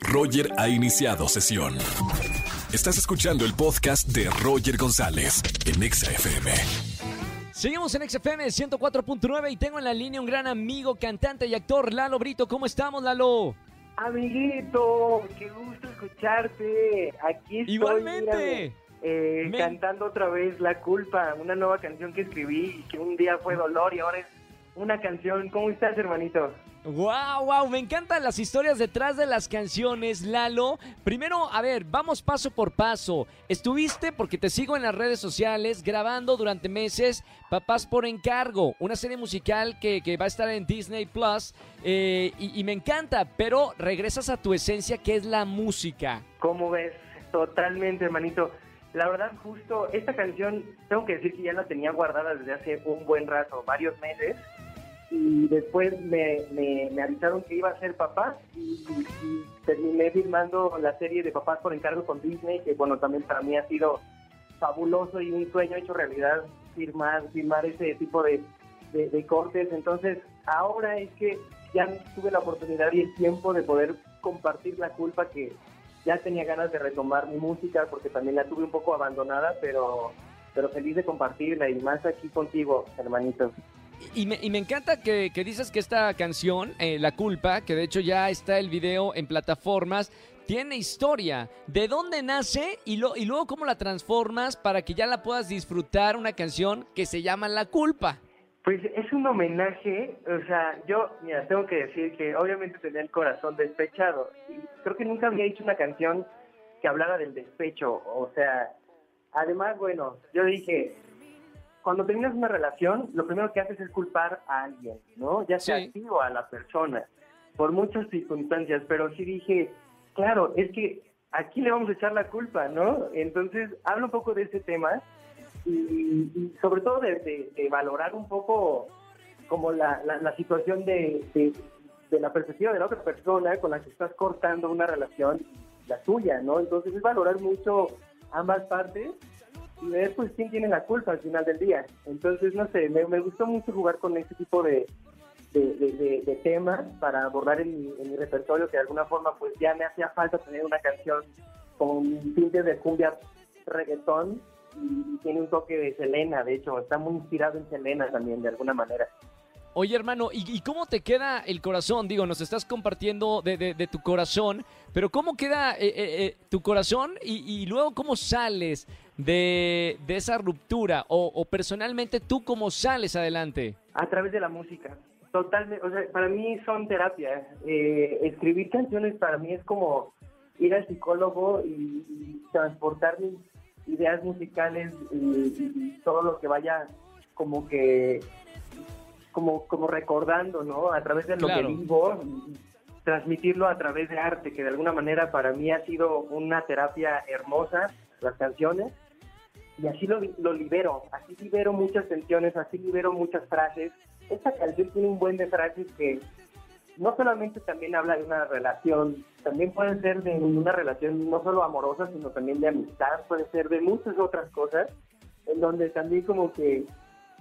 Roger ha iniciado sesión. Estás escuchando el podcast de Roger González en Exa FM. Seguimos en XFM 104.9 y tengo en la línea un gran amigo, cantante y actor, Lalo Brito. ¿Cómo estamos, Lalo? Amiguito, qué gusto escucharte. Aquí estoy. Igualmente. mírame, eh, Me- Cantando otra vez La Culpa, una nueva canción que escribí y que un día fue dolor y ahora es una canción. ¿Cómo estás, hermanito? Wow, wow, me encantan las historias detrás de las canciones, Lalo. Primero, a ver, vamos paso por paso. Estuviste, porque te sigo en las redes sociales, grabando durante meses Papás por Encargo, una serie musical que, que va a estar en Disney Plus. eh, y, y me encanta, pero regresas a tu esencia, que es la música. ¿Cómo ves? Totalmente, hermanito. La verdad, justo esta canción, tengo que decir que ya la tenía guardada desde hace un buen rato, varios meses. Y después me, me, me avisaron que iba a ser papá y, terminé filmando la serie de Papás por encargo con Disney, que bueno, también para mí ha sido fabuloso y un sueño hecho realidad firmar, firmar ese tipo de, de, de cortes. Entonces, ahora es que ya tuve la oportunidad y el tiempo de poder compartir la culpa que ya tenía ganas de retomar mi música porque también la tuve un poco abandonada, pero, pero feliz de compartirla y más aquí contigo, hermanito. Y me, y me encanta que, que dices que esta canción, eh, La Culpa, que de hecho ya está el video en plataformas, tiene historia. ¿De dónde nace y, lo, y luego cómo la transformas para que ya la puedas disfrutar una canción que se llama La Culpa? Pues es un homenaje, o sea, yo, mira, tengo que decir que obviamente tenía el corazón despechado y creo que nunca había hecho una canción que hablara del despecho, o sea, además, bueno, yo dije, cuando terminas una relación, lo primero que haces es culpar a alguien, ¿no? Ya sea Sí. a ti o a la persona, por muchas circunstancias, pero sí dije, claro, es que aquí le vamos a echar la culpa, ¿no? Entonces, hablo un poco de ese tema y, y sobre todo de, de- de valorar un poco como la, la, la situación de, de, de la perspectiva de la otra persona con la que estás cortando una relación, la tuya, ¿no? Entonces es valorar mucho ambas partes y ver pues quién tiene la culpa al final del día. Entonces, no sé, me, gustó mucho jugar con este tipo de, de, temas para abordar en mi, en mi repertorio que de alguna forma pues ya me hacía falta tener una canción con tintes de cumbia reggaetón y, tiene un toque de Selena, de hecho, está muy inspirado en Selena también de alguna manera. Oye, hermano, ¿y, y cómo te queda el corazón? Digo, nos estás compartiendo de, de- tu corazón, pero ¿cómo queda eh, eh, eh, tu corazón y luego cómo sales de, de esa ruptura? O, o personalmente, ¿tú cómo sales adelante? A través de la música. Totalmente, o sea, para mí son terapia. Eh, escribir canciones para mí es como ir al psicólogo y, y transportar mis ideas musicales y, todo lo que vaya como que como como recordando, ¿no? A través de lo Claro. que vivo transmitirlo a través de arte, que de alguna manera para mí ha sido una terapia hermosa, las canciones y así lo, lo libero, así libero muchas tensiones, así libero muchas frases. Esta canción tiene un buen de frases que no solamente también habla de una relación, también puede ser de una relación no solo amorosa, sino también de amistad, puede ser de muchas otras cosas, en donde también como que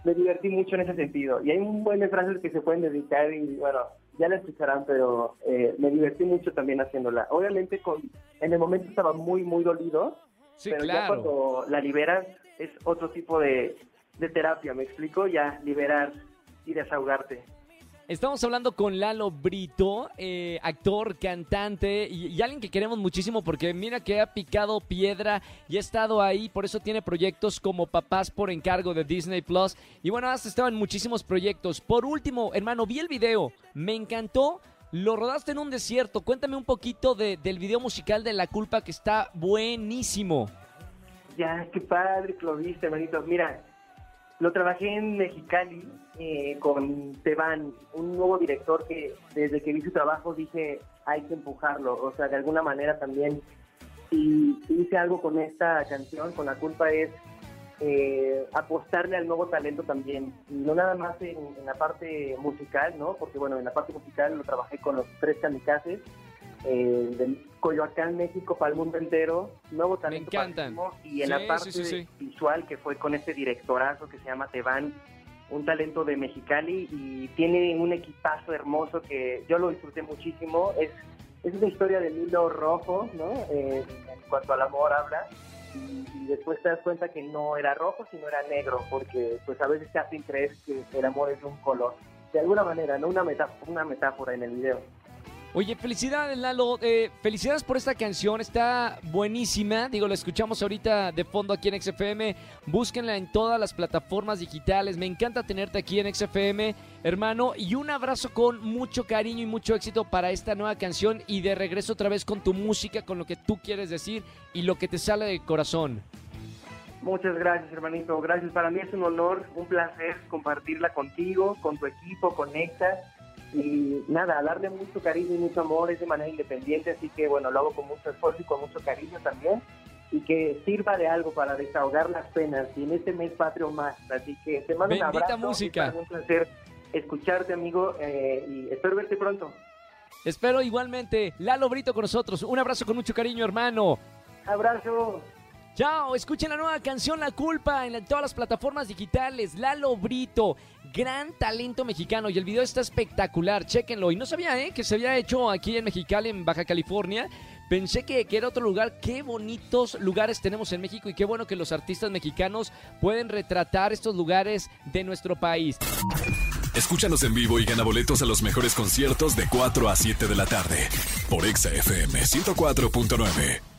me divertí mucho en ese sentido. Y hay un buen de frases que se pueden dedicar y bueno, ya la escucharán, pero eh, me divertí mucho también haciéndola. Obviamente con, en el momento estaba muy, muy dolido, Sí, pero ya claro. cuando la liberas es otro tipo de, de terapia, ¿me explico? Ya liberar y desahogarte. Estamos hablando con Lalo Brito, eh, actor, cantante y, y alguien que queremos muchísimo porque mira que ha picado piedra y ha estado ahí, por eso tiene proyectos como Papás por encargo de Disney Plus. Y bueno, has estado en muchísimos proyectos. Por último, hermano, vi el video, me encantó. Lo rodaste en un desierto. Cuéntame un poquito de- del video musical de La Culpa que está buenísimo. Ya, qué padre que lo viste, hermanito. Mira, lo trabajé en Mexicali eh, con Teban, un nuevo director que desde que vi su trabajo dije, hay que empujarlo. O sea, de alguna manera también, si hice algo con esta canción, con la culpa es eh, apostarle al nuevo talento también. Y no nada más en, en la parte musical, ¿no? Porque bueno, en la parte musical lo trabajé con los tres kamikazes. Eh, de Coyoacán, México, para el mundo entero, nuevo talento encantan. y en Sí, la parte sí, sí, sí. visual que fue con este directorazo que se llama Teban, un talento de Mexicali y tiene un equipazo hermoso que yo lo disfruté muchísimo. Es es una historia de hilo rojo, ¿no? Eh, en cuanto al amor habla. Y, después te das cuenta que no era rojo, sino era negro, porque pues a veces te hacen creer que el amor es un color. De alguna manera, ¿no? Una metáfora, una metáfora en el video. Oye, felicidades, Lalo. Eh, felicidades por esta canción. Está buenísima. Digo, la escuchamos ahorita de fondo aquí en XFM. Búsquenla en todas las plataformas digitales. Me encanta tenerte aquí en XFM, hermano. Y un abrazo con mucho cariño y mucho éxito para esta nueva canción. Y de regreso otra vez con tu música, con lo que tú quieres decir y lo que te sale del corazón. Muchas gracias, hermanito. Gracias. Para mí es un honor, un placer compartirla contigo, con tu equipo, con Nexa y nada, darle mucho cariño y mucho amor es de manera independiente, así que bueno, lo hago con mucho esfuerzo y con mucho cariño también y que sirva de algo para desahogar las penas y en este mes patrio más, así que te mando un abrazo, música. Es un placer escucharte amigo eh, y espero verte pronto. Espero igualmente, Lalo Brito con nosotros, un abrazo con mucho cariño hermano. Abrazo. Chao, escuchen la nueva canción La Culpa en todas las plataformas digitales. Lalo Brito, gran talento mexicano y el video está espectacular, chéquenlo. Y no sabía ¿eh? que se había hecho aquí en Mexicali, en Baja California. Pensé que, que, era otro lugar. Qué bonitos lugares tenemos en México y qué bueno que los artistas mexicanos pueden retratar estos lugares de nuestro país. Escúchanos en vivo y gana boletos a los mejores conciertos de 4 a 7 de la tarde por Exa FM 104.9.